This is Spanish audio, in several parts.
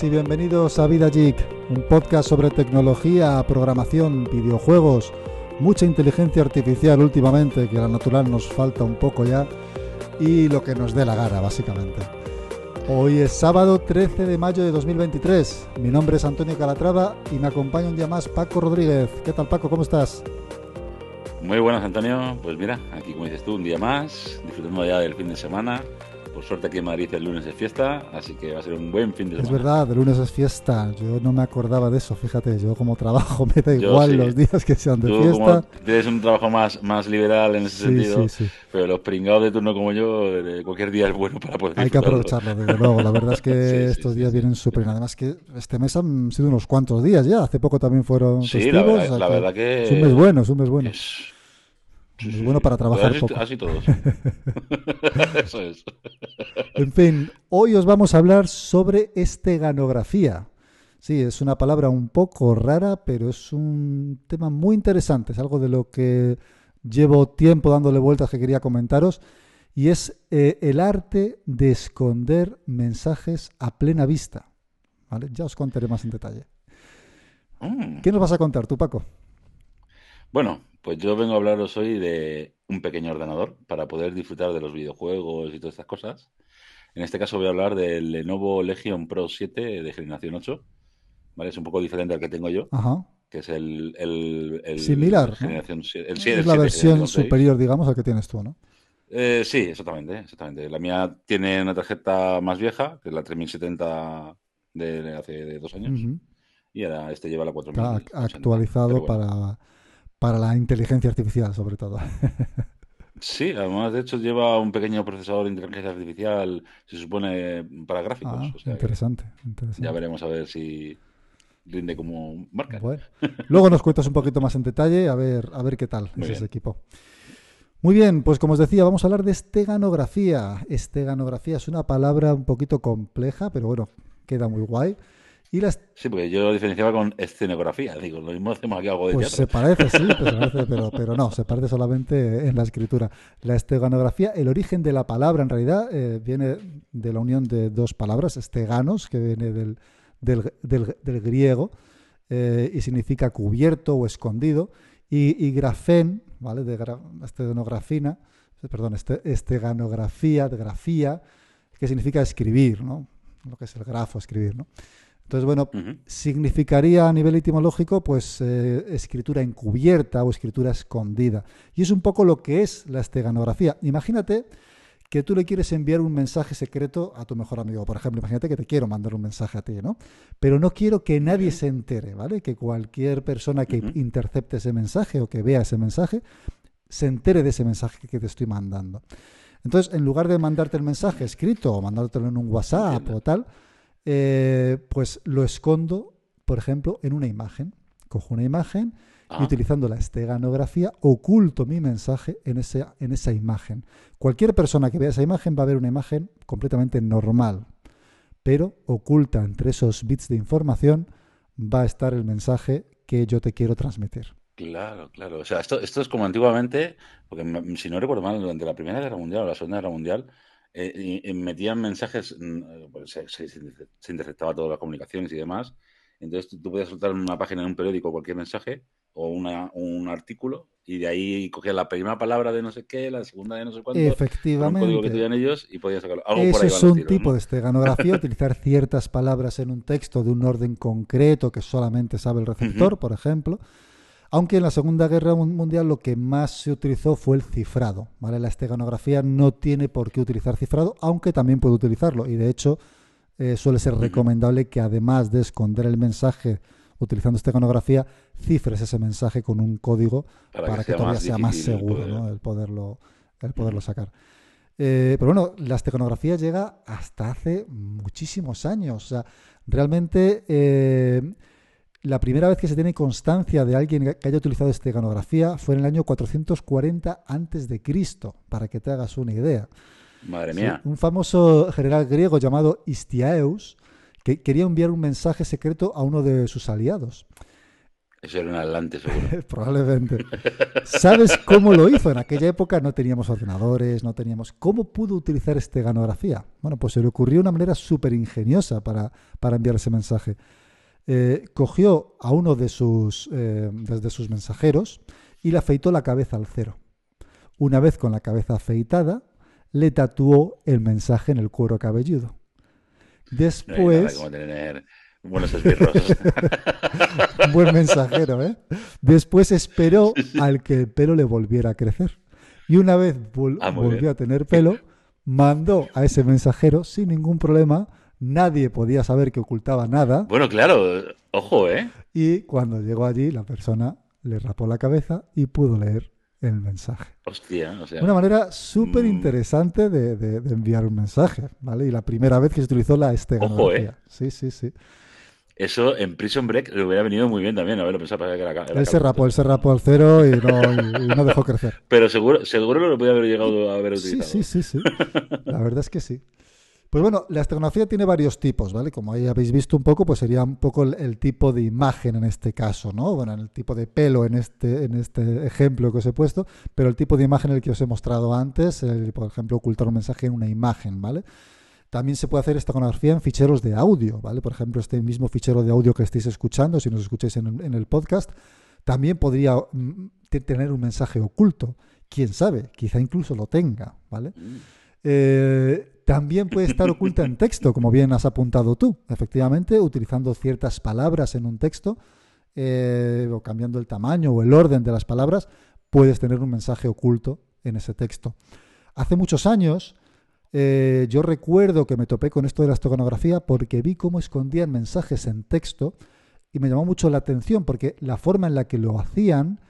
Y bienvenidos a Vida Geek, un podcast sobre tecnología, programación, videojuegos, mucha inteligencia artificial últimamente, que la natural nos falta un poco ya, y lo que nos dé la gana, básicamente. Hoy es sábado 13 de mayo de 2023. Mi nombre es Antonio Calatrava y me acompaña un día más Paco Rodríguez. ¿Qué tal Paco? ¿Cómo estás? Muy buenas Antonio, pues mira, aquí como dices tú, un día más, disfrutando ya del fin de semana, por suerte aquí en Madrid el lunes es fiesta, así que va a ser un buen fin de semana. Es verdad, el lunes es fiesta. Yo no me acordaba de eso, fíjate. Yo como trabajo me da igual los días que sean de Tú, fiesta. Como tienes un trabajo más, más liberal en ese Sí, sentido, sí, pero los pringados de turno como yo, cualquier día es bueno para poder Hay que aprovecharlo, desde luego. La verdad es que estos días vienen súper bien. Además que este mes han sido unos cuantos días ya. Hace poco también fueron Sí, festivos. la verdad, la que verdad que... Es un mes bueno, es un mes bueno. es- Sí, sí, bueno para trabajar Así- poco. Así todos. Eso es. En fin, hoy os vamos a hablar sobre esteganografía. Sí, es una palabra un poco rara, pero es un tema muy interesante. Es algo de lo que llevo tiempo dándole vueltas que quería comentaros. Y es eh, el arte de esconder mensajes a plena vista. ¿Vale? Ya os contaré más en detalle. Mm. ¿Qué nos vas a contar tú, Paco? Bueno, pues yo vengo a hablaros hoy de un pequeño ordenador para poder disfrutar de los videojuegos y todas estas cosas. En este caso voy a hablar del Lenovo Legion Pro 7 de generación 8. ¿Vale? Es un poco diferente al que tengo yo, Ajá. que es el, el, el Similar, ¿no? generación 7. El, es 7, el la 7, versión superior, digamos, al que tienes tú, ¿no? Eh, sí, exactamente, exactamente. La mía tiene una tarjeta más vieja, que es la 3070 de hace de dos años, y ahora este lleva la Está 4080. ac- actualizado Pero bueno. para, para la inteligencia artificial, sobre todo. Sí, además de hecho lleva un pequeño procesador de inteligencia artificial, se supone, para gráficos. Ah, o sea que interesante, interesante. ya veremos a ver si rinde como marca. Bueno, luego nos cuentas un poquito más en detalle, a ver, a ver qué tal Muy es ese equipo. Muy bien, pues como os decía, vamos a hablar de esteganografía. Esteganografía es una palabra un poquito compleja, pero bueno, queda muy guay. Y las, Sí, porque yo lo diferenciaba con escenografía. Digo, lo mismo hacemos aquí algo de pues se parece, sí, pues se parece, pero, pero no, se parece solamente en la escritura. La esteganografía, el origen de la palabra en realidad eh, viene de la unión de dos palabras, esteganos, que viene del, del, del- del griego eh, y significa cubierto o escondido, y, y grafén, ¿vale? De gra- perdón, este, esteganografía, de grafía, que significa escribir, ¿no? Lo que es el grafo, escribir, ¿no? Entonces, bueno, significaría a nivel etimológico, pues eh, escritura encubierta o escritura escondida. Y es un poco lo que es la esteganografía. Imagínate que tú le quieres enviar un mensaje secreto a tu mejor amigo. Por ejemplo, imagínate que te quiero mandar un mensaje a ti, ¿no? Pero no quiero que nadie se entere, ¿vale? Que cualquier persona que intercepte ese mensaje o que vea ese mensaje se entere de ese mensaje que te estoy mandando. Entonces, en lugar de mandarte el mensaje escrito o mandártelo en un WhatsApp Entiendo. o tal, eh, pues lo escondo, por ejemplo, en una imagen. Cojo una imagen y Ah, utilizando la esteganografía oculto mi mensaje en, ese, en esa imagen. Cualquier persona que vea esa imagen va a ver una imagen completamente normal, pero oculta entre esos bits de información va a estar el mensaje que yo te quiero transmitir. Claro, claro. O sea, esto, esto es como antiguamente, porque si no recuerdo mal, durante la Primera Guerra Mundial o la Segunda Guerra Mundial, eh, y- y metían mensajes, mm, pues se, se- se interceptaba todas las comunicaciones y demás. Entonces tú, tú podías soltar en una página de un periódico cualquier mensaje o una, un artículo y de ahí cogías la primera palabra de no sé qué, la segunda de no sé cuánto, con un código que Efectivamente. tenían ellos y podías sacarlo. Algo por Eso ahí es un tiros, tipo ¿no? de esteganografía, utilizar ciertas palabras en un texto de un orden concreto que solamente sabe el receptor, por ejemplo. Aunque en la Segunda Guerra Mun- Mundial lo que más se utilizó fue el cifrado. ¿vale? La esteganografía no tiene por qué utilizar cifrado, aunque también puede utilizarlo. Y de hecho eh, suele ser recomendable que además de esconder el mensaje utilizando esteganografía, cifres ese mensaje con un código Para para, que que, sea todavía más sea más seguro poder- ¿no? el poderlo, el poderlo sacar. Eh, pero bueno, la esteganografía llega hasta hace muchísimos años. O sea, realmente eh, la primera vez que se tiene constancia de alguien que haya utilizado esteganografía fue en el año 440 antes de Cristo, para que te hagas una idea. Madre Sí, mía. un famoso general griego llamado Histiaeus que quería enviar un mensaje secreto a uno de sus aliados. Eso era un adelante, seguro. Probablemente. ¿Sabes cómo lo hizo? En aquella época no teníamos ordenadores, no teníamos... ¿Cómo pudo utilizar esteganografía? Bueno, pues se le ocurrió una manera súper ingeniosa para, para enviar ese mensaje. Eh, cogió a uno de sus, eh, sus mensajeros y le afeitó la cabeza al cero. Una vez con la cabeza afeitada, le tatuó el mensaje en el cuero cabelludo. Después... Buenos esbirros. Buen mensajero, ¿eh? Después esperó al que el pelo le volviera a crecer. Y una vez ah, volvió a tener pelo, mandó a ese mensajero sin ningún problema. Nadie podía saber que ocultaba nada. Bueno, claro, ojo, ¿eh? Y cuando llegó allí, la persona le rapó la cabeza y pudo leer el mensaje. Hostia, o sea, Una manera súper interesante de, enviar un mensaje, ¿vale? Y la primera vez que se utilizó la esteganografía. Ojo, ¿eh? Sí, sí, sí. Eso en Prison Break le hubiera venido muy bien también, a ver, lo pensaba que era, era Él se rapó, él se rapó al cero y no, no, dejó crecer. Pero seguro, seguro lo podía haber llegado a haber utilizado. Sí, sí, sí, sí. La verdad es que sí. Pues bueno, la esteganografía tiene varios tipos, ¿vale? Como ahí habéis visto un poco, pues sería un poco el, tipo de imagen en este caso, ¿no? Bueno, en el tipo de pelo en este, en este ejemplo que os he puesto, pero el tipo de imagen el que os he mostrado antes, por ejemplo, ocultar un mensaje en una imagen, ¿vale? También se puede hacer esteganografía en ficheros de audio, ¿vale? Por ejemplo, este mismo fichero de audio que estáis escuchando, si nos escucháis en, el podcast, también podría mm, tener un mensaje oculto. Quién sabe, quizá incluso lo tenga, ¿vale? Mm. Eh, también puede estar oculta en texto, como bien has apuntado tú. Efectivamente, utilizando ciertas palabras en un texto, eh, o cambiando el tamaño o el orden de las palabras, puedes tener un mensaje oculto en ese texto. Hace muchos años eh, yo recuerdo que me topé con esto de la esteganografía porque vi cómo escondían mensajes en texto y me llamó mucho la atención porque la forma en la que lo hacían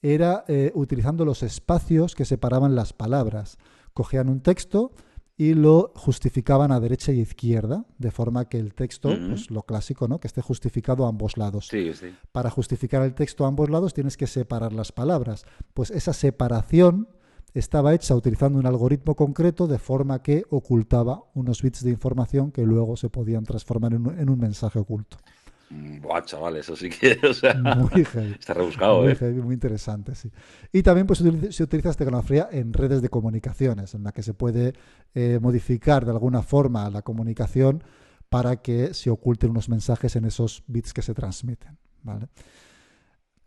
era eh, utilizando los espacios que separaban las palabras. Cogían un texto y lo justificaban a derecha y izquierda, de forma que el texto, pues lo clásico, ¿no? Que esté justificado a ambos lados. Sí, sí. Para justificar el texto a ambos lados tienes que separar las palabras. Pues esa separación estaba hecha utilizando un algoritmo concreto de forma que ocultaba unos bits de información que luego se podían transformar en un, mensaje oculto. Mm, buah, chaval, eso sí que muy heavy, está rebuscado, muy, ¿eh? muy interesante, sí. Y también pues, se utiliza esta tecnología en redes de comunicaciones, en la que se puede eh, modificar de alguna forma la comunicación para que se oculten unos mensajes en esos bits que se transmiten. ¿vale?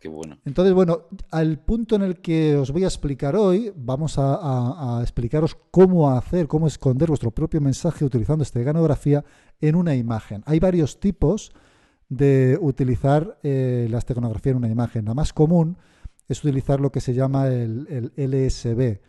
bueno. Entonces, bueno, al punto en el que os voy a explicar hoy, vamos a, explicaros cómo hacer, cómo esconder vuestro propio mensaje utilizando esteganografía en una imagen. Hay varios tipos de utilizar eh, la esteganografía en una imagen. La más común es utilizar lo que se llama el, LSB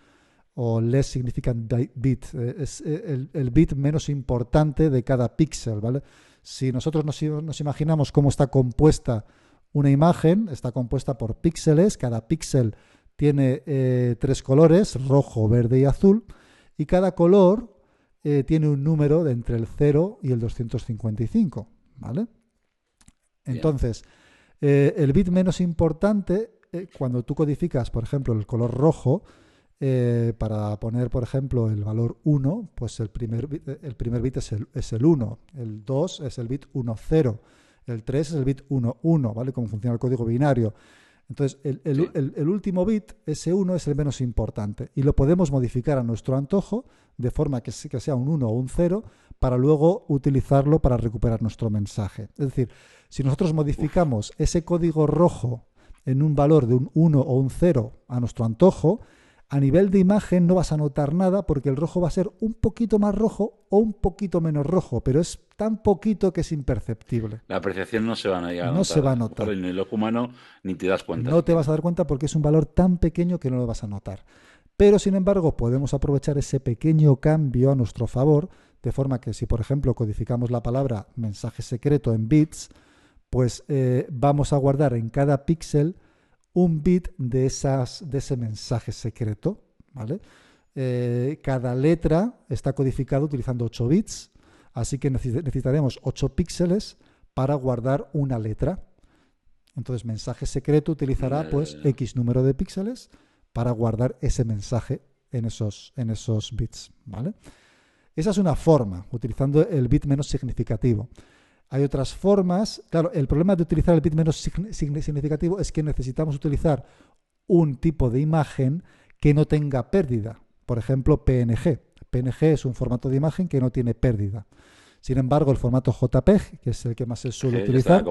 o Less Significant Bit. Eh, es eh, el, bit menos importante de cada píxel, ¿vale? Si nosotros nos, imaginamos cómo está compuesta una imagen está compuesta por píxeles, cada píxel tiene eh, tres colores, rojo, verde y azul, y cada color tiene un número de entre el 0 y el 255, ¿vale? Entonces, eh, el bit menos importante, cuando tú codificas, por ejemplo, el color rojo, para poner, por ejemplo, el valor 1, pues el primer, el primer bit es el, es el 1, el 2 es el bit 1, 0, el 3 es el bit 1, 1, ¿vale? Como funciona el código binario. Entonces, el, último bit, ese 1, es el menos importante y lo podemos modificar a nuestro antojo de forma que, que sea un 1 o un 0 para luego utilizarlo para recuperar nuestro mensaje. Es decir, si nosotros modificamos ese código rojo en un valor de un 1 o un 0 a nuestro antojo, a nivel de imagen no vas a notar nada porque el rojo va a ser un poquito más rojo o un poquito menos rojo, pero es tan poquito que es imperceptible. La apreciación no se va a notar. No se va a notar. Ni el ojo humano ni te das cuenta. No te vas a dar cuenta porque es un valor tan pequeño que no lo vas a notar. Pero sin embargo podemos aprovechar ese pequeño cambio a nuestro favor, de forma que si por ejemplo codificamos la palabra mensaje secreto en bits, pues eh, vamos a guardar en cada píxel un bit de, esas, de ese mensaje secreto. ¿vale? Eh, cada letra está codificada utilizando 8 bits, así que necesitaremos 8 píxeles para guardar una letra. Entonces, mensaje secreto utilizará pues X número de píxeles para guardar ese mensaje en esos, en esos bits. ¿vale? Esa es una forma, utilizando el bit menos significativo. Hay otras formas. Claro, el problema de utilizar el bit menos significativo es que necesitamos utilizar un tipo de imagen que no tenga pérdida. Por ejemplo, PNG. PNG es un formato de imagen que no tiene pérdida. Sin embargo, el formato JPEG, que es el que más se suele utilizar,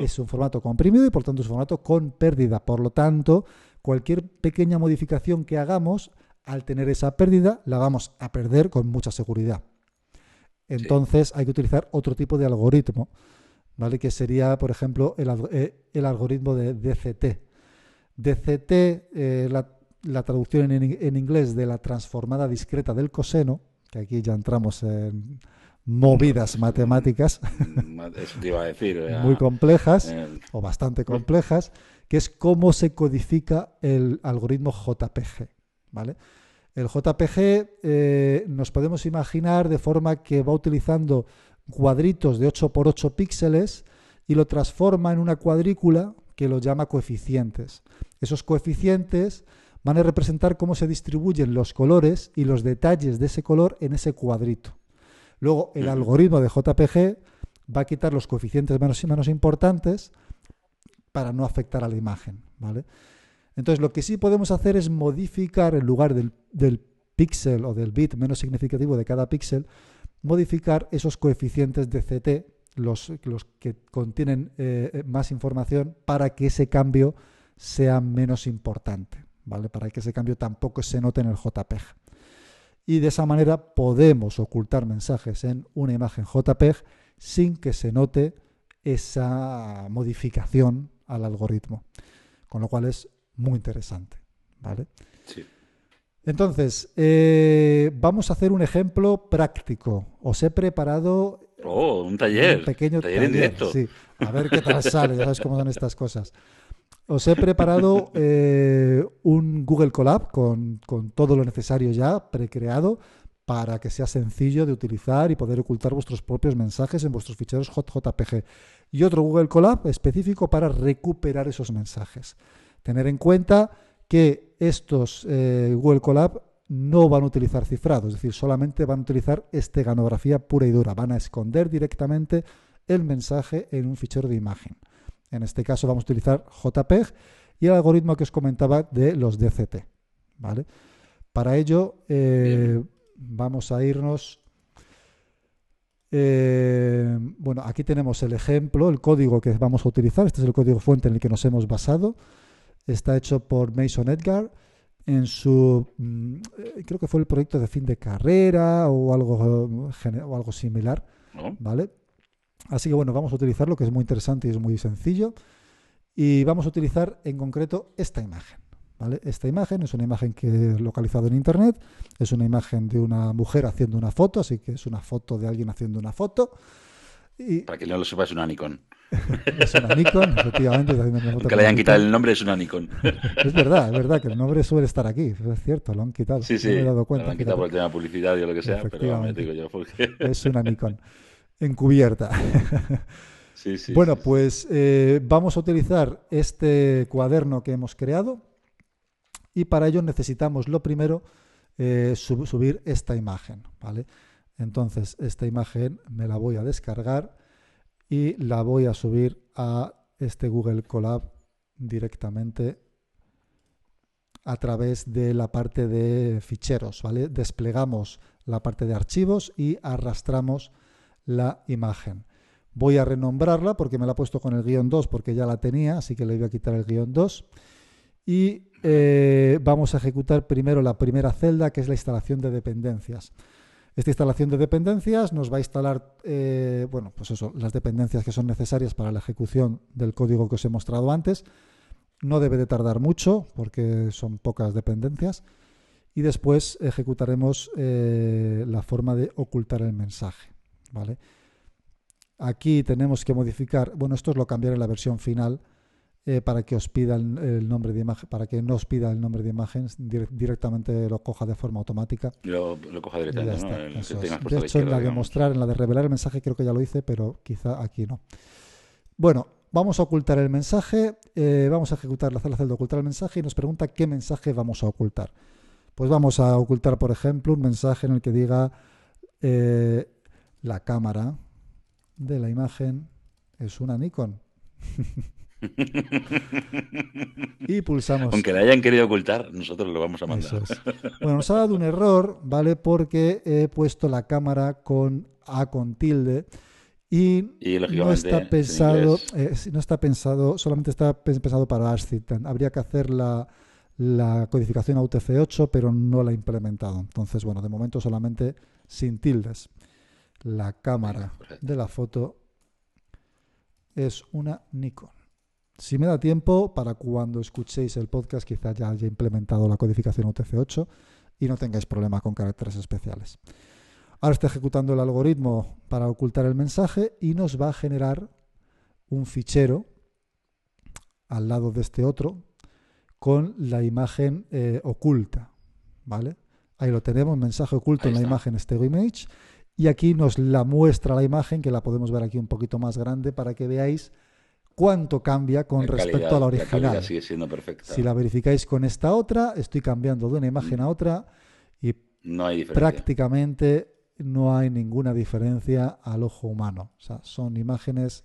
es un formato comprimido y por tanto es un formato con pérdida. Por lo tanto, cualquier pequeña modificación que hagamos, al tener esa pérdida, la vamos a perder con mucha seguridad. Entonces hay que utilizar otro tipo de algoritmo, ¿vale? Que sería, por ejemplo, el, eh, algoritmo de DCT. DCT, eh, la, traducción en, inglés de la transformada discreta del coseno, que aquí ya entramos en movidas matemáticas, muy complejas eh. o bastante complejas, que es cómo se codifica el algoritmo JPG, ¿vale? El JPG eh, nos podemos imaginar de forma que va utilizando cuadritos de 8 por 8 píxeles y lo transforma en una cuadrícula que lo llama coeficientes. Esos coeficientes van a representar cómo se distribuyen los colores y los detalles de ese color en ese cuadrito. Luego, el algoritmo de JPG va a quitar los coeficientes menos y menos importantes para no afectar a la imagen. ¿vale? Entonces, lo que sí podemos hacer es modificar en lugar del, del píxel o del bit menos significativo de cada píxel, modificar esos coeficientes de CT, los, los que contienen eh, eh, más información, para que ese cambio sea menos importante, ¿vale? Para que ese cambio tampoco se note en el JPEG. Y de esa manera podemos ocultar mensajes en una imagen JPEG sin que se note esa modificación al algoritmo. Con lo cual es muy interesante. ¿vale? Sí. Entonces, eh, vamos a hacer un ejemplo práctico. Os he preparado oh, un taller, un pequeño taller, en directo. Sí. A ver qué tal sale, ya sabes cómo son estas cosas. Os he preparado eh, un Google Colab con, con, todo lo necesario ya precreado para que sea sencillo de utilizar y poder ocultar vuestros propios mensajes en vuestros ficheros JPG. Y otro Google Colab específico para recuperar esos mensajes. Tener en cuenta que estos eh, Google Colab no van a utilizar cifrado, es decir, solamente van a utilizar esteganografía pura y dura, van a esconder directamente el mensaje en un fichero de imagen. En este caso vamos a utilizar JPEG y el algoritmo que os comentaba de los DCT. ¿vale? Para ello eh, vamos a irnos... Eh, bueno, aquí tenemos el ejemplo, el código que vamos a utilizar. Este es el código fuente en el que nos hemos basado. Está hecho por Mason Edgar en su, mm, eh, creo que fue el proyecto de fin de carrera o algo, o algo similar, ¿vale? Así que bueno, vamos a utilizarlo, que es muy interesante y es muy sencillo. Y vamos a utilizar en concreto esta imagen. ¿vale? Esta imagen es una imagen que he localizado en internet, es una imagen de una mujer haciendo una foto, así que es una foto de alguien haciendo una foto. Y... Para que no lo sepa, es una Nikon. es una Nikon, efectivamente. Que le hayan quitado el nombre, es una Nikon. es verdad, es verdad que el nombre suele estar aquí, es cierto, lo han quitado. Sí, sí, me he dado cuenta, lo han quitado por el tema de publicidad o lo que sea, pero me digo yo porque... Es una Nikon encubierta. sí, sí, bueno, pues eh, vamos a utilizar este cuaderno que hemos creado y para ello necesitamos lo primero eh, subir esta imagen, ¿vale? Entonces, esta imagen me la voy a descargar y la voy a subir a este Google Colab directamente a través de la parte de ficheros, ¿vale? Desplegamos la parte de archivos y arrastramos la imagen. Voy a renombrarla porque me la he puesto con el guion 2 porque ya la tenía, así que le voy a quitar el guion 2. Y eh, vamos a ejecutar primero la primera celda, que es la instalación de dependencias. Esta instalación de dependencias nos va a instalar, eh, bueno, pues las dependencias que son necesarias para la ejecución del código que os he mostrado antes. No debe de tardar mucho porque son pocas dependencias. Y después ejecutaremos eh, la forma de ocultar el mensaje. ¿vale? Aquí tenemos que modificar, bueno, esto es lo cambiaré en la versión final eh, para que os pida el, nombre de imagen, para que no os pida el nombre de imagen, directamente lo coja de forma automática. Lo, coja directamente, De hecho, en la de mostrar, en la de revelar el mensaje, creo que ya lo hice, pero quizá aquí no. Bueno, vamos a ocultar el mensaje, eh, vamos a ejecutar la celda de ocultar el mensaje y nos pregunta qué mensaje vamos a ocultar. Pues vamos a ocultar, por ejemplo, un mensaje en el que diga eh, la cámara de la imagen es una Nikon. y pulsamos. Aunque la hayan querido ocultar, nosotros lo vamos a mandar. Bueno, nos ha dado un error, ¿vale? Porque he puesto la cámara con A con tilde y, no está pensado, eh, no está pensado, solamente está pensado para ASCII. Habría que hacer la, la codificación a UTF-8, pero no la ha implementado. Entonces, bueno, de momento solamente sin tildes. La cámara de la foto es una Nikon. Si me da tiempo, para cuando escuchéis el podcast, quizás ya haya implementado la codificación UTF-8 y no tengáis problema con caracteres especiales. Ahora está ejecutando el algoritmo para ocultar el mensaje y nos va a generar un fichero al lado de este otro con la imagen eh, oculta. ¿Vale? Ahí lo tenemos, mensaje oculto en la imagen Stego Image. Y aquí nos la muestra la imagen, que la podemos ver aquí un poquito más grande para que veáis cuánto cambia con respecto a la original. La sigue siendo perfecta. Si la verificáis con esta otra, estoy cambiando de una imagen a otra y no hay prácticamente no hay ninguna diferencia al ojo humano. O sea, son imágenes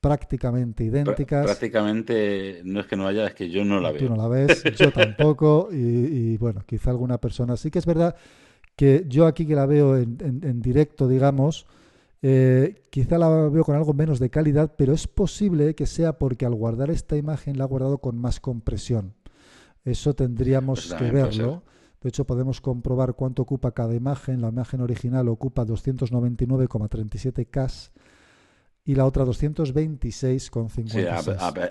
prácticamente idénticas. prácticamente no es que no haya, es que yo no la veo. Tú no la ves, yo tampoco, y, bueno, quizá alguna persona. Sí que es verdad que yo aquí que la veo en, directo, digamos, eh, quizá la veo con algo menos de calidad, pero es posible que sea porque al guardar esta imagen la ha guardado con más compresión. Eso tendríamos pues que verlo. De hecho, podemos comprobar cuánto ocupa cada imagen. La imagen original ocupa 299,37K y la otra 226,56. Sí,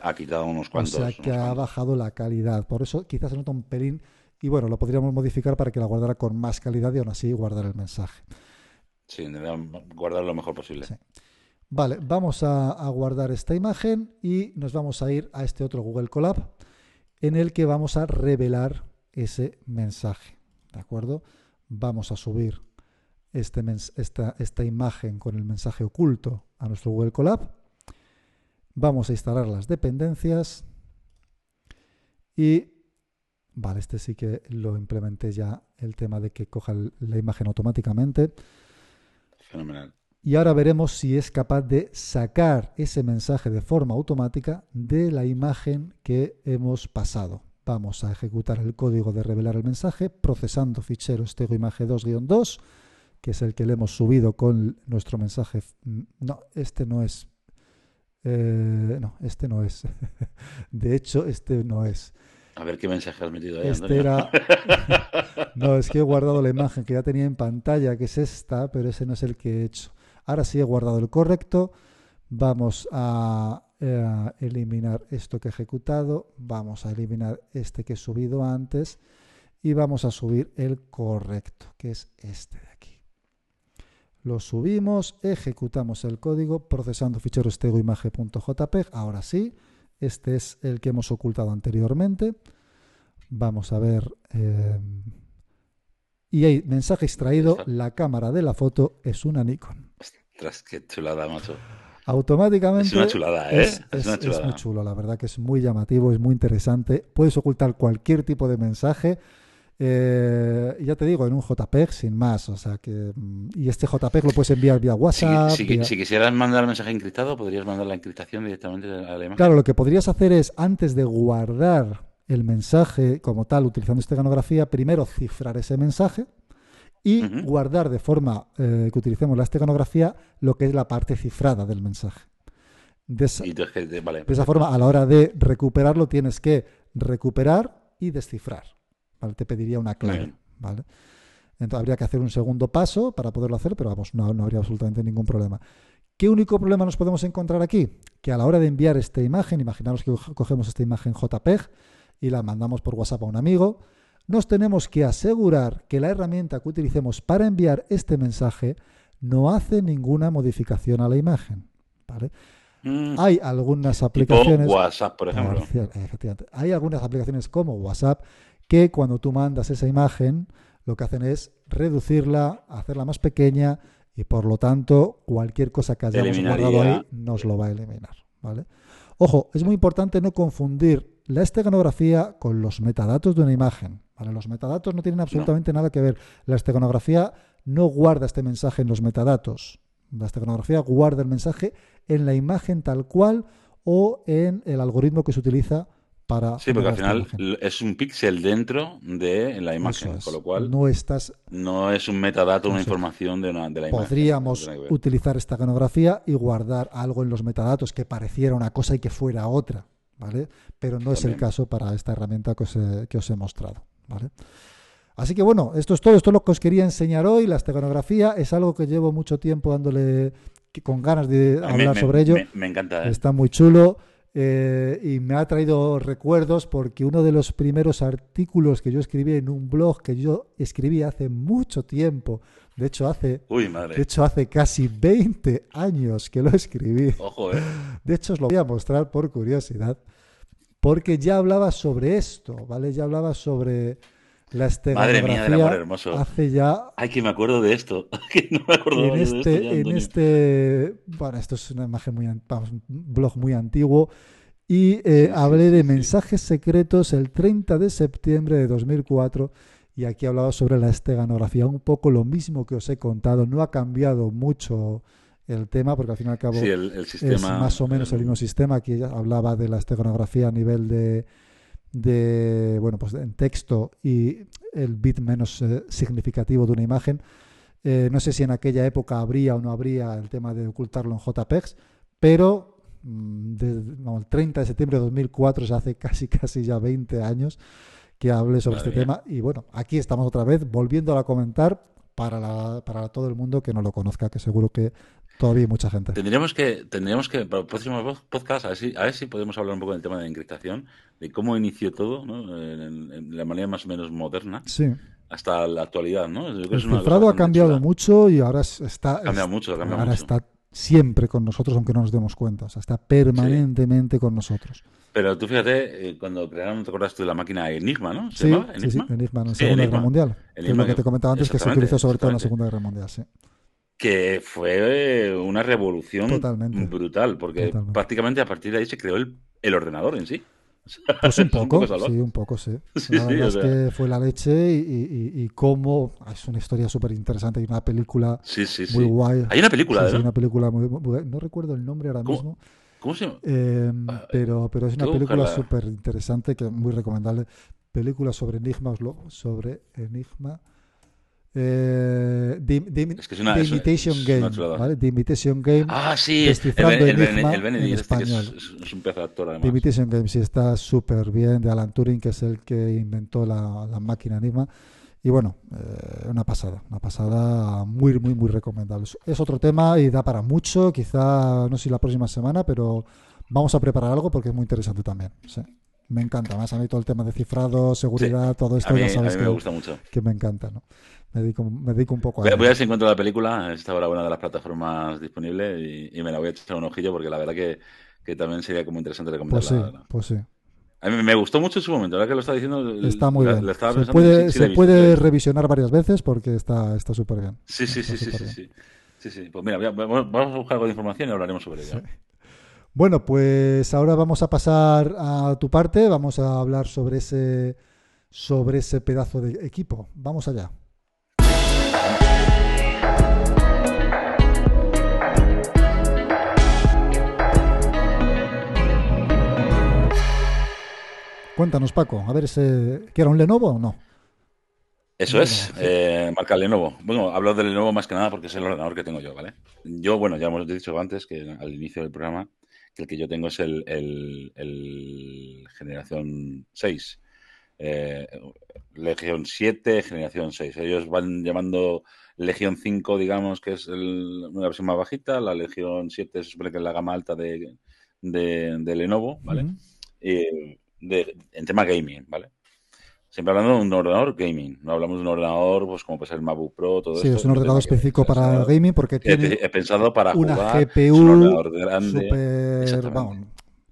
ha, quitado unos cuantos. O sea que ha bajado la calidad. Por eso quizás se nota un pelín. Y bueno, lo podríamos modificar para que la guardara con más calidad y aún así guardar el mensaje. Sí, guardar lo mejor posible. Vale, vamos a, guardar esta imagen y nos vamos a ir a este otro Google Colab en el que vamos a revelar ese mensaje. ¿De acuerdo? Vamos a subir este esta, esta imagen con el mensaje oculto a nuestro Google Colab. Vamos a instalar las dependencias y, vale, este sí que lo implementé ya, el tema de que coja la imagen automáticamente. Y ahora veremos si es capaz de sacar ese mensaje de forma automática de la imagen que hemos pasado. Vamos a ejecutar el código de revelar el mensaje procesando fichero stego image 2-2 que es el que le hemos subido con nuestro mensaje. Mm, no, este no es. Eh, no, este no es. De hecho, este no es. A ver qué mensaje has metido ahí. Este era... no, es que he guardado la imagen que ya tenía en pantalla, que es esta, pero ese no es el que he hecho. Ahora sí he guardado el correcto. Vamos a, eh, a eliminar esto que he ejecutado. Vamos a eliminar este que he subido antes. Y vamos a subir el correcto, que es este de aquí lo subimos, ejecutamos el código procesando fichero stegoimage.jpg. Ahora sí, este es el que hemos ocultado anteriormente. Vamos a ver. Eh, y hay mensaje extraído, la cámara de la foto es una Nikon. Ostras, qué chulada, macho. Automáticamente. Es una chulada, ¿eh? Es, muy chulo, la verdad que es muy llamativo, es muy interesante. Puedes ocultar cualquier tipo de mensaje. Eh, ya te digo, en un JPEG sin más. O sea que. Mm, y este JPEG lo puedes enviar vía WhatsApp. Si, quisieras mandar mensaje encriptado, podrías mandar la encriptación directamente a la imagen. Claro, lo que podrías hacer es, antes de guardar el mensaje como tal, utilizando esteganografía, primero cifrar ese mensaje y guardar de forma eh, que utilicemos la esteganografía lo que es la parte cifrada del mensaje. De esa, de esa forma, a la hora de recuperarlo, tienes que recuperar y descifrar. Te pediría una clave, ¿vale? Entonces habría que hacer un segundo paso para poderlo hacer, pero vamos, no, no habría absolutamente ningún problema. ¿Qué único problema nos podemos encontrar aquí? Que a la hora de enviar esta imagen, imaginaros que cogemos esta imagen JPEG y la mandamos por WhatsApp a un amigo, nos tenemos que asegurar que la herramienta que utilicemos para enviar este mensaje no hace ninguna modificación a la imagen. ¿vale? Mm. Hay algunas aplicaciones. WhatsApp, por ejemplo. Hay algunas aplicaciones como WhatsApp que cuando tú mandas esa imagen, lo que hacen es reducirla, hacerla más pequeña y por lo tanto cualquier cosa que hayamos guardado ahí nos lo va a eliminar. ¿vale? Ojo, es muy importante no confundir la esteganografía con los metadatos de una imagen. ¿vale? Los metadatos no tienen absolutamente nada que ver. La esteganografía no guarda este mensaje en los metadatos. La esteganografía guarda el mensaje en la imagen tal cual o en el algoritmo que se utiliza para... Sí, porque al final es un píxel dentro de la imagen, con lo cual no, estás, no es un metadato, una información de, una, de la imagen. Podríamos utilizar esta iconografía y guardar algo en los metadatos que pareciera una cosa y que fuera otra, ¿vale? Pero no es el caso para esta herramienta que os he, que os he mostrado, ¿vale? Así que bueno, esto es todo, esto es lo que os quería enseñar hoy. La esteganografía es algo que llevo mucho tiempo dándole con ganas de hablar sobre ello. Me, encanta. ¿eh? Está muy chulo. Eh, y me ha traído recuerdos porque uno de los primeros artículos que yo escribí en un blog que yo escribí hace mucho tiempo, de hecho hace, De hecho hace casi 20 años que lo escribí. Ojo, eh. De hecho os lo voy a mostrar por curiosidad, porque ya hablaba sobre esto, ¿vale? Ya hablaba sobre la Madre mía del amor hermoso. Hace ya. Ay, que me acuerdo de esto. no me acuerdo en este, en este. Bueno, esto es una imagen muy. Vamos, un blog muy antiguo. Y eh, hablé de mensajes secretos el 30 de septiembre de 2004. Y aquí hablaba sobre la esteganografía. Un poco lo mismo que os he contado. No ha cambiado mucho el tema, porque al fin y al cabo es más o menos el mismo sistema. Aquí hablaba de la esteganografía a nivel de de, bueno, pues en texto y el bit menos eh, significativo de una imagen. Eh, no sé si en aquella época habría o no habría el tema de ocultarlo en JPEGs, pero mm, el 30 de septiembre de 2004, se hace casi, casi ya 20 años que hablé sobre este tema. Y bueno, aquí estamos otra vez volviendo a comentar para, para todo el mundo que no lo conozca, que seguro que Todavía hay mucha gente. Tendríamos que, tendríamos que, para el próximo podcast, a ver, si, a ver si podemos hablar un poco del tema de la encriptación, de cómo inició todo, ¿no? En, la manera más o menos moderna. Sí. Hasta la actualidad, ¿no? el cifrado ha cambiado mucho y ahora está. Ha mucho, ahora está siempre con nosotros, aunque no nos demos cuenta. O sea, está permanentemente con nosotros. Pero tú fíjate, eh, cuando crearon, te acuerdas tú de la máquina Enigma, ¿no? ¿Se sí, ¿Enigma? sí, sí, Enigma en la Segunda Guerra Mundial. es lo que te comentaba antes, que se utilizó sobre todo en la Segunda Guerra Mundial, sí que fue una revolución brutal, porque prácticamente a partir de ahí se creó el, el ordenador en sí. Pues un poco, sí, un poco, sí. la verdad es que fue la leche y, y, cómo... Es una historia súper interesante. Hay una película muy guay. Hay una película, sí, Hay una película muy, No recuerdo el nombre ahora mismo. ¿Cómo se llama? Em, ah, pero, pero es una película súper interesante, que muy recomendable. Película sobre enigmas, sobre enigma... Eh, the, Imitation Game, ¿vale? The Imitation Game. Ah, sí, el, el, Benedict, este es, un pez actor además. The Imitation Game, sí, está súper bien, de Alan Turing, que es el que inventó la, la máquina Enigma. Y bueno, eh, una pasada, una pasada muy, muy, muy recomendable. Es otro tema y da para mucho, quizá, no sé si la próxima semana, pero vamos a preparar algo porque es muy interesante también. Sí. Me encanta, más a mí todo el tema de cifrado, seguridad, todo esto, ya sabes que, me gusta mucho. que me encanta, ¿no? Me dedico, me dedico un poco a. Voy, voy a ver si encuentro la película. Está ahora una de las plataformas disponibles y, me la voy a echar un ojillo porque la verdad que, que también sería como interesante recomendarla. Pues sí, pues sí. A mí me gustó mucho en su momento, ahora que lo está diciendo. Está muy bien. se puede, se puede revisionar varias veces porque está súper bien. Sí, sí, sí, sí, sí, sí, sí. Pues mira, vamos a buscar algo de información y hablaremos sobre ello. Bueno, pues ahora vamos a pasar a tu parte, vamos a hablar sobre ese, sobre ese pedazo de equipo. Vamos allá. Cuéntanos, Paco, a ver, ese, ¿que era un Lenovo o no? Eso es, eh, marca Lenovo. Bueno, hablo de Lenovo más que nada porque es el ordenador que tengo yo, ¿vale? Yo, bueno, ya hemos dicho antes que al inicio del programa que el que yo tengo es el, el, generación 6. Eh, Legión 7, generación 6. Ellos van llamando Legión 5, digamos, que es una versión más bajita. La Legión 7 se supone que es la gama alta de, de, Lenovo, ¿vale? de, en tema gaming, ¿vale? Siempre hablando de un ordenador gaming, no hablamos de un ordenador pues como puede ser el MacBook Pro, todo sí, es un ordenador específico para gaming porque tiene he, pensado para una jugar, GPU un ordenador grande, super, vamos,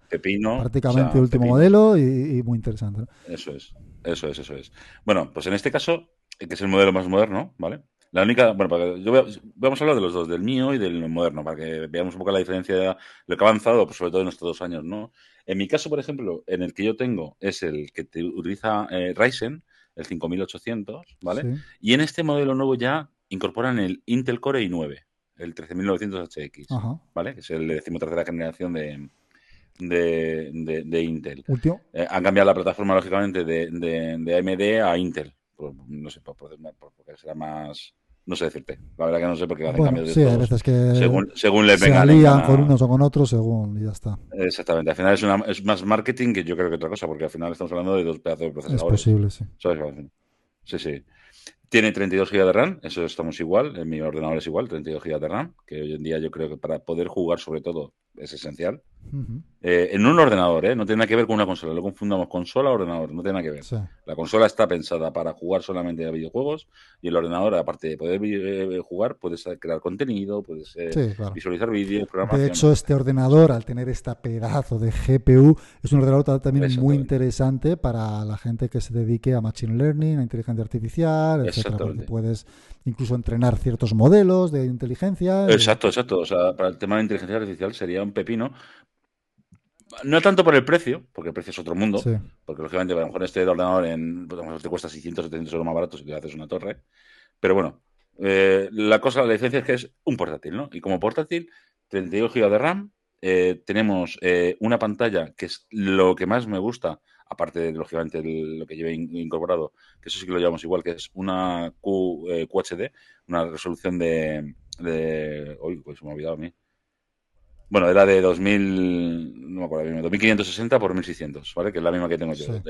pepino, prácticamente último modelo y, muy interesante. Eso es, eso es, eso es. Bueno, pues en este caso, que es el modelo más moderno, ¿vale? La única, bueno, para yo vamos a hablar de los dos, del mío y del moderno, para que veamos un poco la diferencia de lo que ha avanzado, pues sobre todo en estos dos años, ¿no? En mi caso, por ejemplo, en el que yo tengo es el que te utiliza eh, Ryzen, el 5800, ¿vale? Y en este modelo nuevo ya incorporan el Intel Core i9, el 13900HX, ¿vale? Que es el de decimotercera generación de, de, Intel. Eh, han cambiado la plataforma, lógicamente, de, de, AMD a Intel. no sé, por, por, porque será más no sé decirte. La verdad que no sé por qué hacen cambios de sí, a veces que según, según les se alían con unos o con otros según y ya está. Exactamente. Al final es, una, es más marketing que yo creo que otra cosa, porque al final estamos hablando de dos pedazos de procesadores. Es posible, sí. Sí, sí. Tiene 32 GB de RAM, eso estamos igual, en mi ordenador es igual, 32 GB de RAM, que hoy en día yo creo que para poder jugar sobre todo es esencial. Eh, en un ordenador, ¿eh? no tiene nada que ver con una consola, lo confundamos consola o ordenador, no tiene nada que ver. La consola está pensada para jugar solamente a videojuegos y el ordenador, aparte de poder eh, jugar, puedes crear contenido, puedes visualizar vídeos, De hecho, este ordenador, al tener esta pedazo de GPU, es un ordenador también muy interesante para la gente que se dedique a Machine Learning, a inteligencia artificial, etcétera, porque puedes incluso entrenar ciertos modelos de inteligencia. Exacto, exacto. O sea, para el tema de inteligencia artificial sería un pepino. No tanto por el precio, porque el precio es otro mundo, porque lógicamente a lo mejor este ordenador en, pues, te cuesta 600, 700 euros más barato si te haces una torre, pero bueno, eh, la cosa, la diferencia es que es un portátil, ¿no? Y como portátil, 32 GB de RAM, eh, tenemos eh, una pantalla que es lo que más me gusta aparte de, lógicamente, lo que lleve incorporado, que eso sí que lo llevamos igual, que es una Q, eh, QHD, una resolución de... de uy, pues se me ha olvidado a mí. Bueno, era de 2000, no me acuerdo bien, 2560 por 1600, ¿vale? Que es la misma que tengo yo.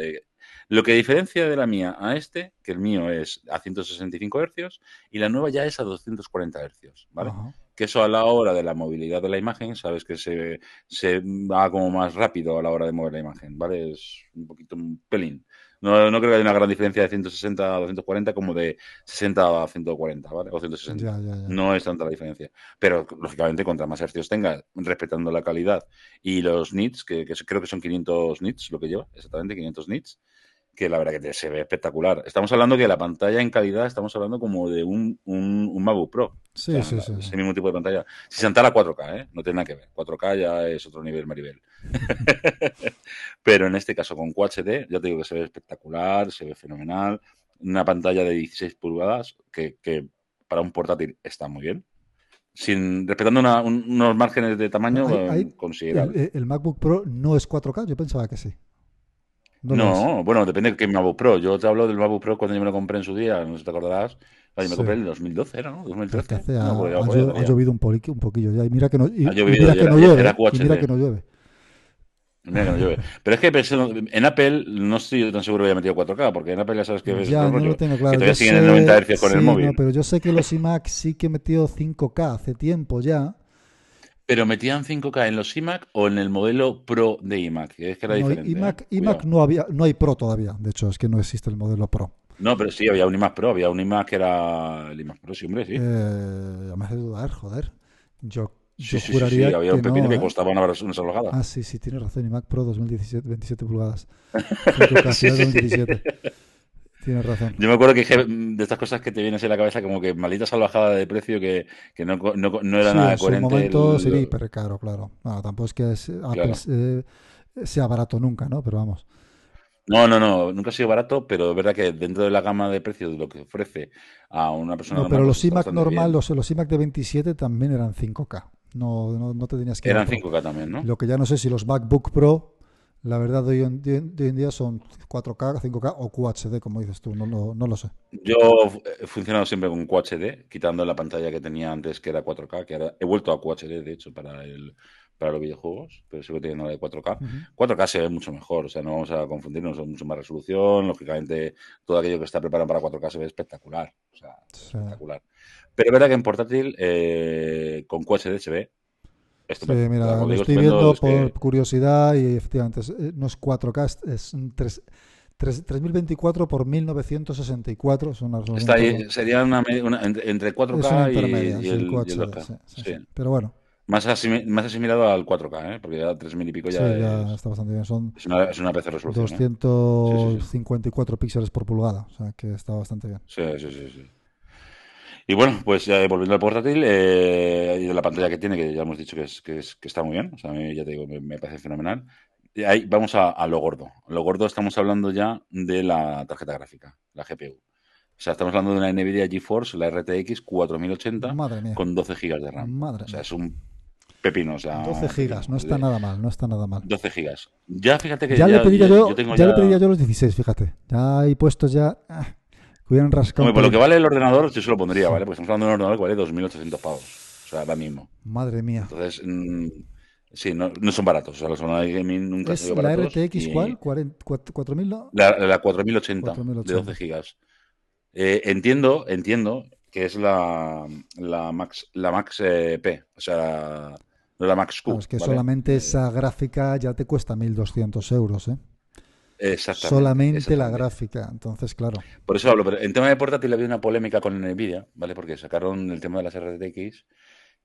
lo que diferencia de la mía a este, que el mío es a 165 Hz y la nueva ya es a 240 Hz, ¿vale? que eso a la hora de la movilidad de la imagen, sabes que se, se va como más rápido a la hora de mover la imagen, ¿vale? Es un poquito un pelín. No, no creo que haya una gran diferencia de 160 a 240 como de 60 a 140, ¿vale? O 160. No es tanta la diferencia. Pero, lógicamente, contra más hercios tengas, respetando la calidad y los nits, que, que creo que son 500 nits lo que lleva, exactamente 500 nits, que la verdad que se ve espectacular. Estamos hablando que la pantalla en calidad, estamos hablando como de un, un, MacBook Pro. Sí, sí, sí. Ese mismo tipo de pantalla. Si se a 4K, ¿eh? no tiene nada que ver. 4K ya es otro nivel maribel. Pero en este caso con QHD, ya te digo que se ve espectacular, se ve fenomenal. Una pantalla de 16 pulgadas que, que para un portátil está muy bien sin respetando unos márgenes de tamaño considerables. El, el, MacBook Pro no es 4K, yo pensaba que sí. No, bueno, depende de qué MacBook Pro. Yo te hablo del MacBook Pro cuando yo me lo compré en su día, no sé si te acordarás. Yo me compré en el 2012, ¿era, ¿no? 2013. ha, llovido un, un, poquillo ya. Y mira que no, y, mira que no llueve. Y mira que no llueve. Mira que no llueve. Pero es que en Apple no estoy tan seguro que haya metido 4K, porque en Apple ya sabes que ves ya, no lo tengo claro. que todavía siguen en 90 Hz con el móvil. No, pero yo sé que los iMac sí que metió 5K hace tiempo ya. Pero metían 5K en los iMac o en el modelo Pro de iMac, que es que era no, diferente. iMac, ¿eh? iMac no había, no hay Pro todavía, de hecho, es que no existe el modelo Pro. No, pero sí, había un iMac Pro, había un iMac que era el iMac Pro, sí, hombre, sí. Eh, me hace dudar, joder. Yo, yo sí, juraría sí, había un pepino que ¿eh? costaba una, una salvajada. Ah, sí, sí, tienes razón, iMac Pro 2017, 27 pulgadas. 2017. Tienes razón. Yo me acuerdo que de estas cosas que te vienen a la cabeza como que maldita salvajada de precio que, que no, no, no, era nada coherente. En su momento sería hiper caro, claro. Bueno, tampoco es que eh, sea barato nunca, ¿no? Pero vamos. No, no, no, nunca ha sido barato, pero es verdad que dentro de la gama de precios de lo que ofrece a una persona. No, pero los iMac normal, los, los, iMac de 27 también eran 5K. No, no, no te tenías que. Eran 5K también, ¿no? Lo que ya no sé si los MacBook Pro la verdad de hoy, en, día son 4K, 5K o QHD, como dices tú, no, no, lo sé. Yo he funcionado siempre con QHD, quitando la pantalla que tenía antes que era 4K, que ahora he vuelto a QHD, de hecho, para el para los videojuegos, pero sigo teniendo la de 4K. 4K se ve mucho mejor, o sea, no vamos a confundirnos, son mucho más resolución, lógicamente todo aquello que está preparado para 4K se ve espectacular, o sea, espectacular. Pero es verdad que en portátil con con QHD se ve Sí, mira, lo estoy viendo por curiosidad y efectivamente eh, no es 4K, es 3, 3024 por 1964. Es una Está ahí, sería una, entre 4K y, el, 2K. Sí, Pero bueno. Más, más asimilado al 4K, ¿eh? porque ya 3000 y pico ya, ya está bastante bien. Son es, una, es una PC resolución. 254 ¿eh? píxeles por pulgada, o sea que está bastante bien. Sí, sí, sí. sí. Y bueno, pues ya volviendo al portátil, eh, y de la pantalla que tiene, que ya hemos dicho que, es, que, es, que está muy bien, o sea, a mí ya te digo, me, parece fenomenal. Y ahí vamos a, lo gordo. lo gordo estamos hablando ya de la tarjeta gráfica, la GPU. O sea, estamos hablando de una NVIDIA GeForce, la RTX 4080 Madre mía. con 12 GB de RAM. Madre o sea, es un pepino. O sea, 12 gigas, no está de- nada mal, no está nada mal. 12 gigas. Ya fíjate que Ya, le pediría ya- yo, tengo ya le pediría yo los 16, fíjate. Ya hay puestos ya ah, hubieran rascado. Hombre, un por lo que vale el ordenador, yo se lo pondría, ¿vale? Porque estamos hablando de un ordenador que vale 2.800 pavos. O sea, ahora mismo. Madre mía. Entonces, mm, sí, no, no son baratos. O sea, los ordenadores gaming nunca ¿Es la baratos. RTX y- cuál? ¿Cuaren- cuat- ¿4000 no? La, la 4080, 4080. de 12 gigas. Eh, entiendo, entiendo que es la, la Max, la Max eh, P, o sea, no la Max Q. Claro, es que ¿vale? solamente esa gráfica ya te cuesta 1.200 euros, ¿eh? Exactamente, Solamente la gráfica. Entonces, claro. Por eso hablo, pero en tema de portátil había una polémica con Nvidia, ¿vale? Porque sacaron el tema de las RTX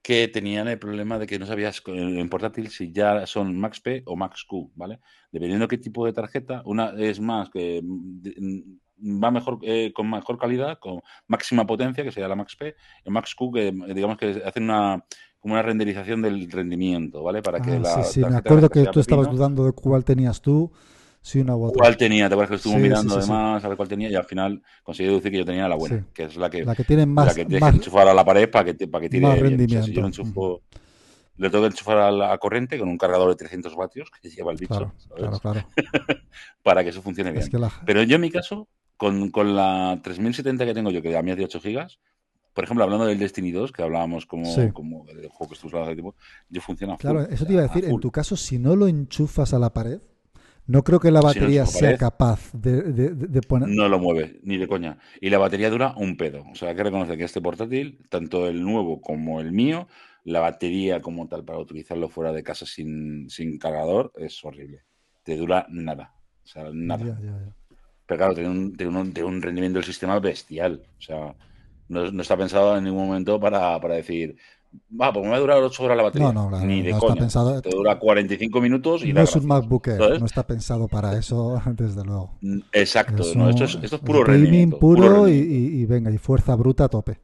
que tenían el problema de que no sabías en portátil si ya son Max P o Max Q, ¿vale? Dependiendo qué tipo de tarjeta, una es más que mm, va mejor eh, con mejor calidad, con máxima potencia, que sería la Max P, y Max Q, que digamos que hacen una como una renderización del rendimiento, ¿vale? Para que Ah, la sí, sí, me acuerdo que tú estabas dudando de cuál tenías tú, si una u otra. ¿Cuál tenía? ¿Te acuerdas que estuvo Sí, mirando sí, además a ver cuál tenía? Y al final conseguí deducir que yo tenía la buena, que es la que, La que tiene la más, que tienes más que enchufar a la pared para que, te- para que tire más bien. O sea, si rendimiento. yo lo enchufo, le tengo que enchufar a la corriente con un cargador de 300 vatios que lleva el bicho, Claro, ¿sabes? claro, claro. Para que eso funcione bien. Es que la... Pero yo en mi caso, con, con la 3070 que tengo yo, que a mí es de 8 gigas, por ejemplo, hablando del Destiny 2, que hablábamos como, Sí. como el juego que estuvimos hablando hace tiempo, yo funciona full, Claro, eso te iba a a decir, en tu caso, si no lo enchufas a la pared, no creo que la Si no batería sea pared, capaz de, de- de- de poner... No lo mueve, ni de coña. Y la batería dura un pedo. O sea, hay que reconocer que este portátil, tanto el nuevo como el mío, la batería como tal para utilizarlo fuera de casa sin, sin cargador es horrible. Te dura nada. O sea, nada. Ya, ya, ya. Pero claro, tiene un, tiene un, tiene un rendimiento del sistema bestial. O sea, no, no está pensado en ningún momento para, para decir, va, pues me va a durar 8 horas la batería. No, no, claro, Ni de no está coña. pensado- Te dura 45 minutos y No es un. MacBook Air, no está pensado para eso, desde luego. Exacto, Es no, esto es, esto es puro gaming rendimiento. puro, y, rendimiento. y- y venga, y fuerza bruta a tope.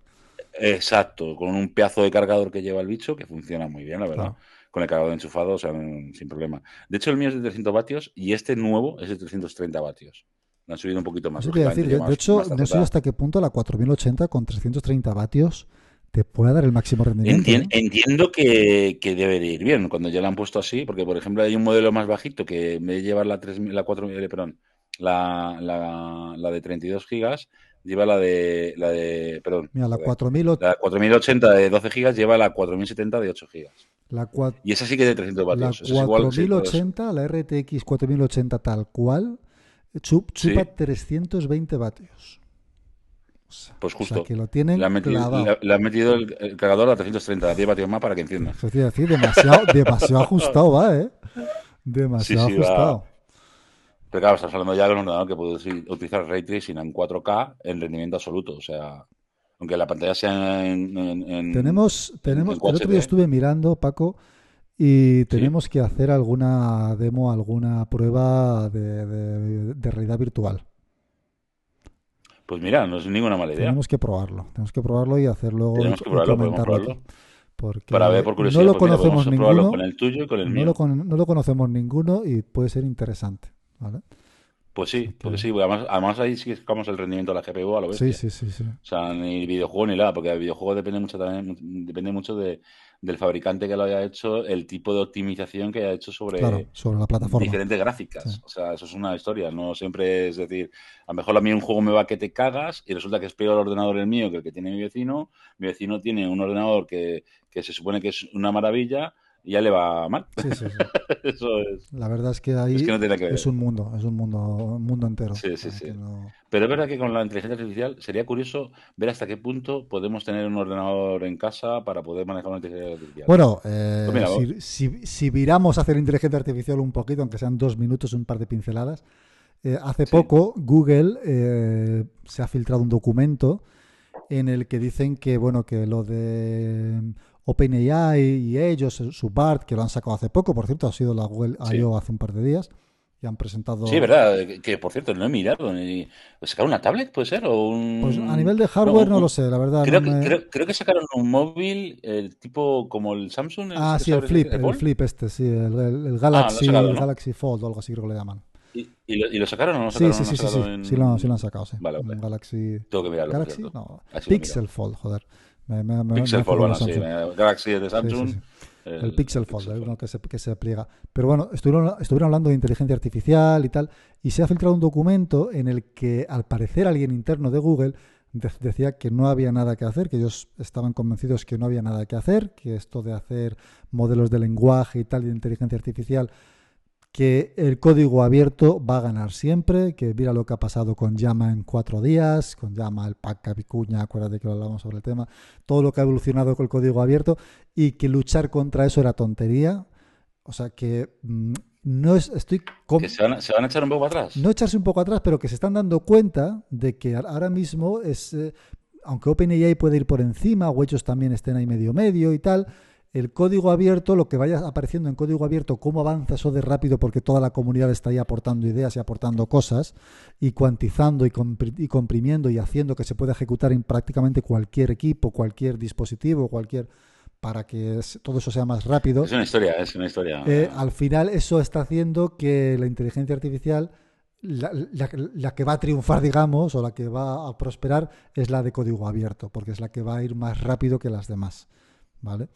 Exacto, con un pedazo de cargador que lleva el bicho que funciona muy bien, la verdad. Claro. Con el cargador enchufado, o sea, sin problema. De hecho, el mío es de 300 vatios y este nuevo es de 330 vatios. Han subido un poquito más. Decir, lógicamente, de, hecho, no sé hasta qué punto la 4080 con 330 vatios te puede dar el máximo rendimiento. Entien- ¿eh? entiendo que, que debe de ir bien cuando ya la han puesto así, porque por ejemplo hay un modelo más bajito que en vez de llevar la 3000, la 4000, eh, perdón, la, la, la de 32 gigas, lleva la de, la de, perdón, Mira, la joder, 4080, la 4080 de 12 gigas lleva la 4070 de 8 gigas. la, cua- Y esa sí que es de 300 la vatios. Esa es igual, sí, 4080, la RTX 4080 tal cual, chu- chupa Sí. 320 vatios. Pues o justo. sea, que lo tienen le han metido, clavado. le- le han metido el, el cargador a 330, 10 vatios más para que encienda. Eso decir, demasiado, demasiado ajustado va, ¿eh? Demasiado Sí, sí, va. ajustado. Pero claro, estamos hablando ya de un ordenador que puede utilizar Ray Tracing en 4K en rendimiento absoluto. O sea, aunque la pantalla sea en. en- en- Tenemos, tenemos, en el otro día estuve mirando, Paco, y tenemos que hacer alguna demo, alguna prueba de, de- de realidad virtual. Pues mira, no es ninguna mala idea. Tenemos que probarlo, tenemos que probarlo y hacer luego Tenemos y- que y probarlo, podemos comentarlo probarlo. Porque Para ver por curiosidad, no lo pues mira, conocemos ninguno, con el tuyo y con el no mío. lo, con- no lo conocemos ninguno y puede ser interesante. ¿vale? Pues sí, que- pues sí. Además, además ahí sí que sacamos el rendimiento de la GPU a lo bestia. Sí, sí, sí, sí. O sea, ni videojuego ni nada, porque el videojuego depende mucho también, depende mucho de, del fabricante que lo haya hecho, el tipo de optimización que haya hecho sobre Claro, sobre la plataforma. diferentes gráficas. Sí. O sea, eso es una historia. No siempre es decir, a lo mejor a mí un juego me va que te cagas y resulta que es peor el ordenador el mío que el que tiene mi vecino. Mi vecino tiene un ordenador que, que se supone que es una maravilla y ya le va mal. Sí, sí, sí. Eso es. La verdad es que ahí Es que no tiene que ver. es un mundo, es un mundo, un mundo entero. Sí, sí, sí. no- Pero es verdad que con la inteligencia artificial sería curioso ver hasta qué punto podemos tener un ordenador en casa para poder manejar una inteligencia artificial. Bueno, eh, Pues mira, si, si- si viramos hacer inteligencia artificial un poquito, aunque sean dos minutos, un par de pinceladas, eh, hace poco Google eh, se ha filtrado un documento en el que dicen que bueno que lo de OpenAI y ellos, su BART, que lo han sacado hace poco, por cierto, ha sido la Google Sí. I.O. hace un par de días, y han presentado... Sí, verdad, que, que, por cierto no he mirado. Ni... ¿Sacaron una tablet, puede ser? ¿O un... Pues a nivel de hardware no, un- lo sé, la verdad. Creo, no que, creo, creo que sacaron un móvil el tipo como el Samsung. Ah, sí, el flip, el flip este, sí, el, lo ha Galaxy. Galaxy Fold o algo así creo que le llaman. ¿Y, y, lo, sacaron o no lo sacaron? Sí, sí, sí, sí, sí, sí, lo, sí, lo, han sacado, sí. Vale, vale. Galaxy... Tengo que mirarlo, Galaxy, no, Pixel Fold, joder. Me, me, me, Pixel Fold, bueno, sí. Galaxy de Samsung. Sí, sí, el, el, Pixel Fold, Pixel uno que se, que se pliega. Pero bueno, estuvieron, estuvieron hablando de inteligencia artificial y tal, y se ha filtrado un documento en el que, al parecer, alguien interno de Google decía que no había nada que hacer, que ellos estaban convencidos que no había nada que hacer, que esto de hacer modelos de lenguaje y tal de inteligencia artificial, que el código abierto va a ganar siempre, que mira lo que ha pasado con Llama en cuatro días, con Llama, el Paca, Vicuña, acuérdate que lo hablamos sobre el tema, todo lo que ha evolucionado con el código abierto y que luchar contra eso era tontería. O sea que mm, no es, estoy que se van, a echar un poco atrás. No echarse un poco atrás, pero que se están dando cuenta de que ahora mismo es, eh, aunque OpenAI puede ir por encima, o ellos también estén ahí medio medio y tal, el código abierto, lo que vaya apareciendo en código abierto, cómo avanza eso de rápido, porque toda la comunidad está ahí aportando ideas y aportando cosas, y cuantizando y, comprimiendo y haciendo que se pueda ejecutar en prácticamente cualquier equipo, cualquier dispositivo, cualquier para que todo eso sea más rápido. Es una historia, es una historia. Eh, al final eso está haciendo que la inteligencia artificial, la, que va a triunfar, digamos, o la que va a prosperar, es la de código abierto, porque es la que va a ir más rápido que las demás. ¿Vale?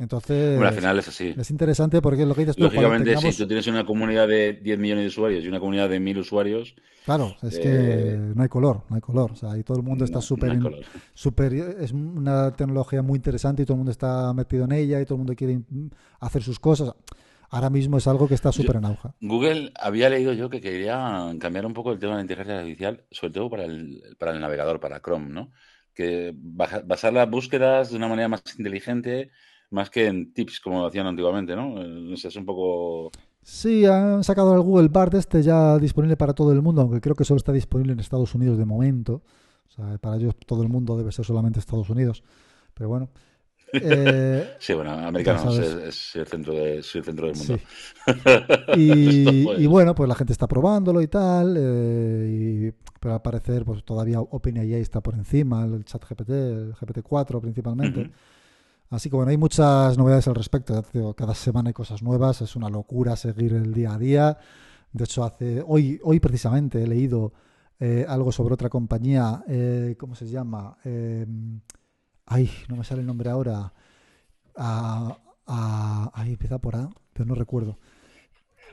Entonces, bueno, al final es así. Es interesante porque lo que dices tú. Lógicamente, si tú tienes una comunidad de 10 millones de usuarios y una comunidad de 1000 usuarios. Claro, es que eh, no hay color, no hay color. O sea, ahí todo el mundo está súper. super, es una tecnología muy interesante y todo el mundo está metido en ella y todo el mundo quiere hacer sus cosas. Ahora mismo es algo que está súper en auge. Google había leído yo que quería cambiar un poco el tema de la inteligencia artificial, sobre todo para el, para el navegador, para Chrome, ¿no? Que basar las búsquedas de una manera más inteligente más que en tips como lo hacían antiguamente, ¿no? Eh, es un poco... Sí, han sacado el Google Bard este ya disponible para todo el mundo, aunque creo que solo está disponible en Estados Unidos de momento. O sea, para ellos todo el mundo debe ser solamente Estados Unidos. Pero bueno. Eh, sí, bueno, americanos es, el centro de, es el centro del mundo. Y, bueno, pues la gente está probándolo y tal. Eh, pero al parecer, pues todavía OpenAI está por encima, el chat GPT, el GPT-4 principalmente. Así que bueno, hay muchas novedades al respecto. cada semana hay cosas nuevas, es una locura seguir el día a día. De hecho, hace hoy, hoy precisamente he leído eh, algo sobre otra compañía, eh, ¿cómo se llama? Em, ay, no me sale el nombre ahora. Ah, ah, ahí empieza por A, pero no recuerdo.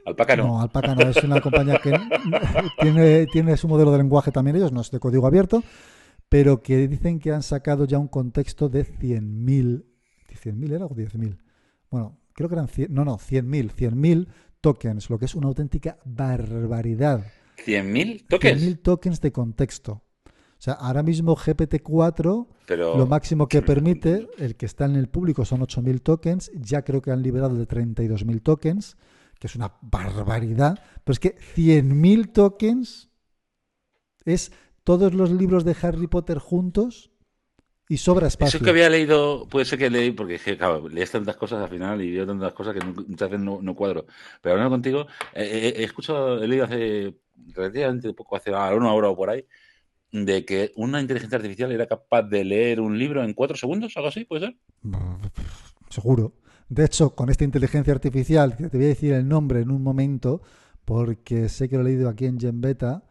Alpaca no. No, Alpaca no, es una compañía que tiene, tiene su modelo de lenguaje también ellos, no es de código abierto, pero que dicen que han sacado ya un contexto de 100.000 ¿100.000 era o 10.000? Bueno, creo que eran 100, no, no, 100.000, 100.000 tokens, lo que es una auténtica barbaridad. ¿100.000 tokens? 100.000 tokens de contexto. O sea, ahora mismo GPT-4, lo máximo que permite, el que está en el público son 8.000 tokens, ya creo que han liberado de 32.000 tokens, que es una barbaridad, pero es que 100.000 tokens es todos los libros de Harry Potter juntos y sobra espacio. Eso que había leído, puede ser que leí, porque claro, lees tantas cosas al final y veo tantas cosas que muchas veces no, cuadro. Pero hablando contigo, he escuchado, he leído hace relativamente poco, hace una hora o por ahí, de que una inteligencia artificial era capaz de leer un libro en cuatro segundos, algo así, ¿puede ser? Seguro. De hecho, con esta inteligencia artificial, te voy a decir el nombre en un momento, porque sé que lo he leído aquí en Gen Beta,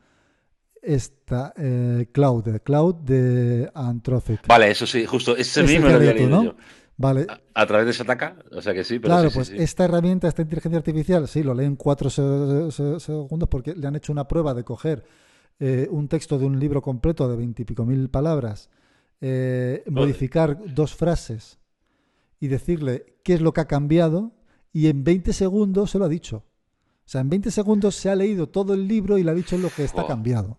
esta eh, Cloud, Cloud de Anthropic. Vale, eso sí, justo, ese, mismo lo había leído yo. Vale. A, través de Sataka, o sea que sí, pero Claro, sí, pues sí, esta herramienta, esta inteligencia artificial, sí, lo lee en cuatro segundos porque le han hecho una prueba de coger eh, un texto de un libro completo de veintipico mil palabras, eh, modificar dos frases y decirle qué es lo que ha cambiado y en 20 segundos se lo ha dicho. O sea, en 20 segundos se ha leído todo el libro y le ha dicho lo que está cambiado.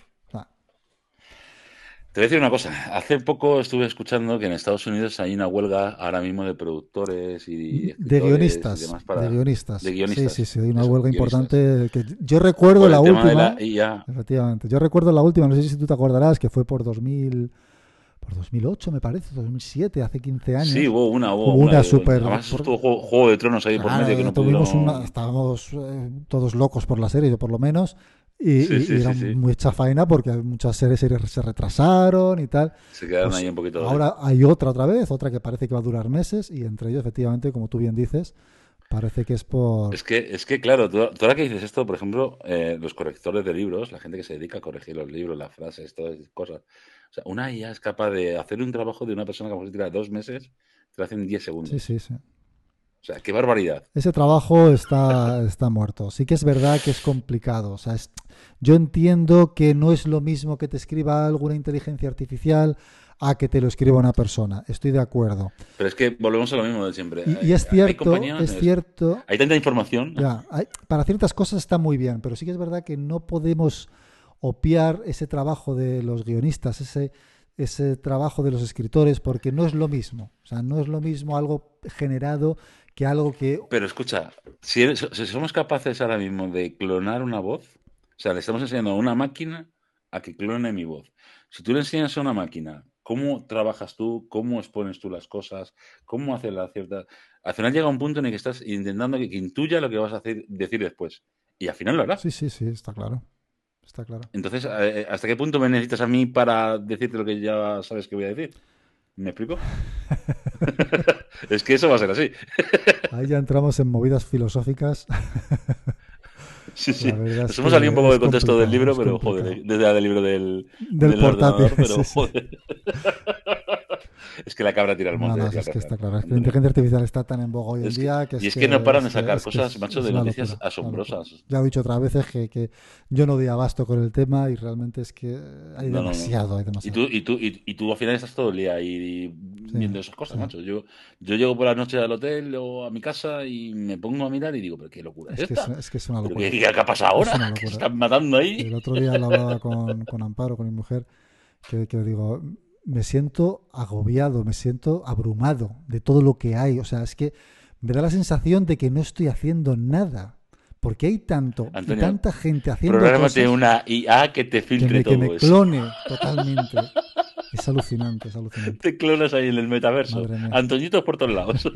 Te voy a decir una cosa. Hace poco estuve escuchando que en Estados Unidos hay una huelga ahora mismo de productores y de guionistas. de guionistas. Sí, sí, sí. Hay una huelga importante. Que yo recuerdo la última. Efectivamente. Yo recuerdo la última, no sé si tú te acordarás, que fue por 2000 por 2008 me parece, 2007, hace 15 años. Sí, hubo una, hubo, una, super. Además estuvo juego, de Tronos ahí por medio que no tuvimos una, Estábamos eh, todos locos por la serie, yo por lo menos, y, era mucha faena porque muchas series se retrasaron y tal. Se quedaron pues ahí un poquito. Ahora hay otra otra vez, otra que parece que va a durar meses y entre ellos, efectivamente, como tú bien dices, Parece que es por... Es que, es que claro, tú, ahora que dices esto, por ejemplo, eh, los correctores de libros, la gente que se dedica a corregir los libros, las frases, todas esas cosas. O sea, una IA es capaz de hacer un trabajo de una persona que a lo mejor tira dos meses, te lo hace en 10 segundos. Sí, sí, sí. O sea, qué barbaridad. Ese trabajo está, está muerto. Sí que es verdad que es complicado. O sea, es- yo entiendo que no es lo mismo que te escriba alguna inteligencia artificial a que te lo escriba una persona. Estoy de acuerdo. Pero es que volvemos a lo mismo de siempre. Y, y es Hay cierto, compañías- es cierto. Hay tanta información. Ya, hay- para ciertas cosas está muy bien, pero sí que es verdad que no podemos opiar ese trabajo de los guionistas, ese, ese trabajo de los escritores, porque no es lo mismo. O sea, no es lo mismo algo generado que algo que... Pero escucha, si, eres- si somos capaces ahora mismo de clonar una voz, o sea, le estamos enseñando a una máquina a que clone mi voz. Si tú le enseñas a una máquina cómo trabajas tú, cómo expones tú las cosas, cómo hacer la cierta... Al final llega un punto en el que estás intentando que, que intuya lo que vas a hacer, decir después. Y al final lo hará. Sí, sí, sí, está claro. Está claro. Entonces, eh, ¿hasta qué punto me necesitas a mí para decirte lo que ya sabes que voy a decir? ¿Me explico? es que eso va a ser así. Ahí ya entramos en movidas filosóficas. Sí, sí. Nos hemos salido un poco del contexto del libro, pero complicado. joder, desde del libro del, Del del portátil, ordenador, pero sí, sí. Es que la cabra tira al No, monte. no, decía es que está claro. Es que la inteligencia artificial está tan en boga hoy en Es que- día que y es que no paran de sacar cosas, macho, de noticias locura, asombrosas. Ya he dicho otras veces que, que yo no doy abasto con el tema y realmente es que hay No, no, no. demasiado, hay Y demasiado. tú, y, tú, y, y tú al final estás todo el día ahí viendo esas cosas, sí. macho. Yo, yo llego por la noche al hotel o a mi casa y me pongo a mirar y digo, pero qué locura es, Es que es, esta. es que es una ¿Pero locura. ¿Qué, qué ha pasado Es una ahora? ¿Qué están matando ahí? El otro día lo hablaba con, con Amparo, con mi mujer, que, que digo, me siento agobiado, me siento abrumado de todo lo que hay. O sea, es que me da la sensación de que no estoy haciendo nada. Porque hay tanto y tanta gente haciendo cosas una IA que te que filtre me, que me eso. clone totalmente. Es alucinante, es alucinante. Te clonas ahí en el metaverso. Antoñitos por todos lados.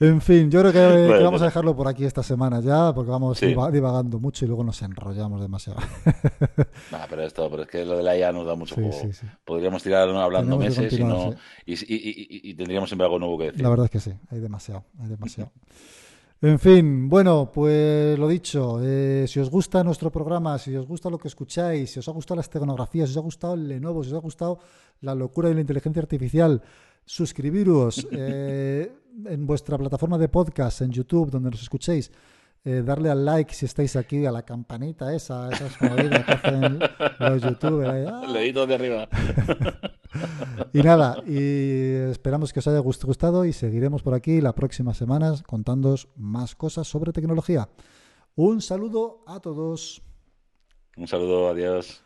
En fin, yo creo que, vamos a dejarlo por aquí esta semana ya, porque vamos Sí. divagando mucho y luego nos enrollamos demasiado. Nah, pero esto, pero es que lo de la IA nos da mucho Sí, juego. sí. Podríamos tirar hablando Tenemos meses y, no, y, y- y- y tendríamos siempre algo nuevo que decir. La verdad es que sí, hay demasiado, hay demasiado. En fin, bueno, pues lo dicho, eh, si os gusta nuestro programa, si os gusta lo que escucháis, si os ha gustado la esteganografía, si os ha gustado el Lenovo, si os ha gustado la locura de la inteligencia artificial, suscribiros eh, en vuestra plataforma de podcast, en YouTube, donde nos escuchéis, eh, darle al like si estáis aquí, a la campanita esa, esas movidas que hacen los youtubers. ¡ah! Dedito de arriba. Y nada, y esperamos que os haya gust- gustado y seguiremos por aquí las próximas semanas contándoos más cosas sobre tecnología. Un saludo a todos. Un saludo, adiós.